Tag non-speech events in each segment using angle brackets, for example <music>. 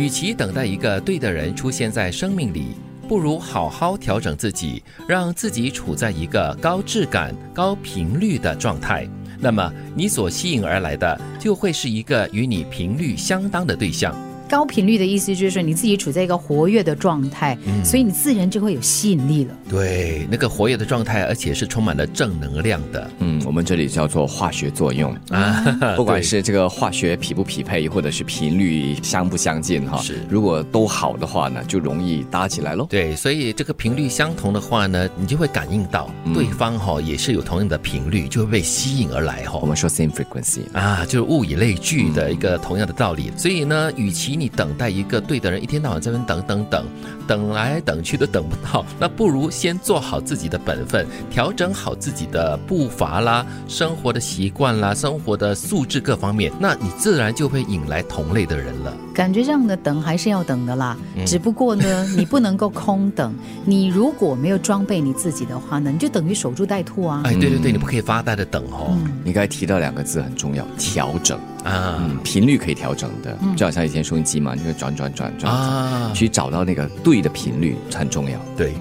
与其等待一个对的人出现在生命里，不如好好调整自己，让自己处在一个高质感、高频率的状态。那么，你所吸引而来的就会是一个与你频率相当的对象。高频率的意思就是说你自己处在一个活跃的状态，所以你自然就会有吸引力了。对，那个活跃的状态，而且是充满了正能量的。嗯，我们这里叫做化学作用 <laughs> 啊，<laughs> 不管是这个化学匹不匹配，或者是频率相不相近哈，是如果都好的话呢，就容易搭起来喽。对，所以这个频率相同的话呢，你就会感应到对方哈也是有同样的频率，就会被吸引而来哈。我们说 same frequency 啊，就是物以类聚的一个同样的道理。所以呢，与其你等待一个对的人，一天到晚在那边等等等，等来等去都等不到，那不如先做好自己的本分，调整好自己的步伐啦、生活的习惯啦、生活的素质各方面，那你自然就会引来同类的人了。感觉这样的等还是要等的啦，只不过呢，你不能够空等。你如果没有装备你自己的话呢，你就等于守株待兔啊。哎，对对对，你不可以发呆的等哦。你刚才提到两个字很重要，调整啊，嗯，频率可以调整的，就好像以前收音机嘛，你会转转转转啊，去找到那个对的频率很重要。对，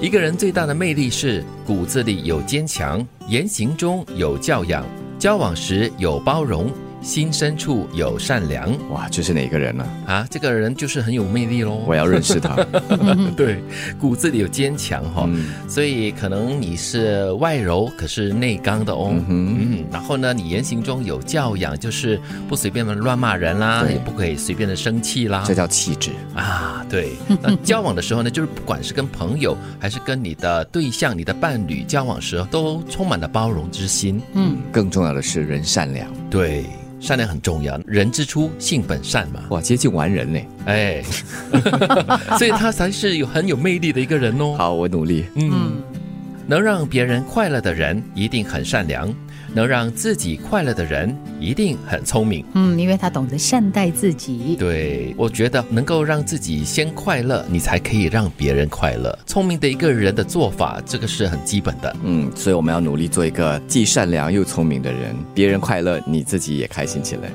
一个人最大的魅力是骨子里有坚强，言行中有教养，交往时有包容。心深处有善良，哇，这是哪个人呢？啊，这个人就是很有魅力喽。我要认识他。<laughs> 对，骨子里有坚强哈，所以可能你是外柔，可是内刚的哦。嗯，然后呢，你言行中有教养，就是不随便的乱骂人啦，也不可以随便的生气啦。这叫气质啊。对，那交往的时候呢，就是不管是跟朋友，还是跟你的对象、你的伴侣交往时，都充满了包容之心。嗯，更重要的是人善良。对。善良很重要，人之初性本善嘛。哇，接近完人呢，哎，所以他才是有很有魅力的一个人哦。好，我努力。嗯，能让别人快乐的人一定很善良。能让自己快乐的人一定很聪明。嗯，因为他懂得善待自己。对，我觉得能够让自己先快乐，你才可以让别人快乐。聪明的一个人的做法，这个是很基本的。嗯，所以我们要努力做一个既善良又聪明的人，别人快乐，你自己也开心起来。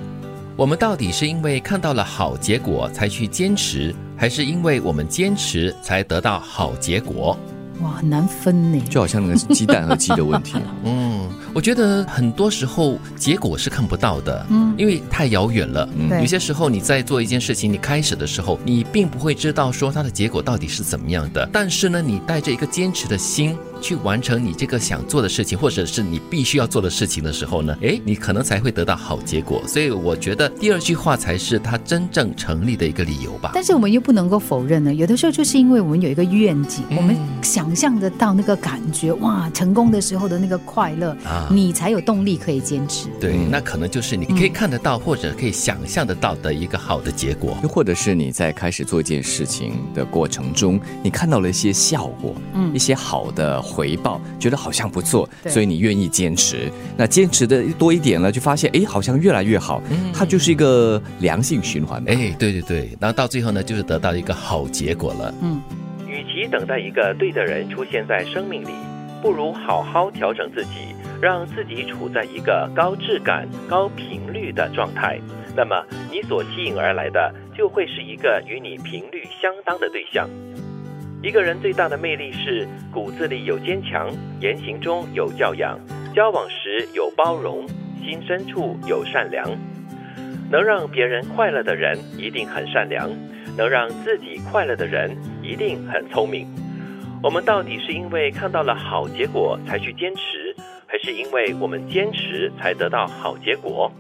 我们到底是因为看到了好结果才去坚持，还是因为我们坚持才得到好结果？哇，很难分呢，就好像那个鸡蛋和鸡的问题。<laughs> 嗯，我觉得很多时候结果是看不到的，嗯，因为太遥远了。有些时候你在做一件事情，你开始的时候，你并不会知道说它的结果到底是怎么样的。但是呢，你带着一个坚持的心。去完成你这个想做的事情，或者是你必须要做的事情的时候呢，诶，你可能才会得到好结果。所以我觉得第二句话才是它真正成立的一个理由吧。但是我们又不能够否认呢，有的时候就是因为我们有一个愿景，我们想象得到那个感觉，哇，成功的时候的那个快乐啊，你才有动力可以坚持。对，那可能就是你可以看得到或者可以想象得到的一个好的结果，又或者是你在开始做一件事情的过程中，你看到了一些效果，嗯，一些好的。回报觉得好像不错，所以你愿意坚持。那坚持的多一点了，就发现哎，好像越来越好。嗯，它就是一个良性循环。哎，对对对，然后到最后呢，就是得到一个好结果了。嗯，与其等待一个对的人出现在生命里，不如好好调整自己，让自己处在一个高质感、高频率的状态。那么，你所吸引而来的就会是一个与你频率相当的对象。一个人最大的魅力是骨子里有坚强，言行中有教养，交往时有包容，心深处有善良。能让别人快乐的人一定很善良，能让自己快乐的人一定很聪明。我们到底是因为看到了好结果才去坚持，还是因为我们坚持才得到好结果？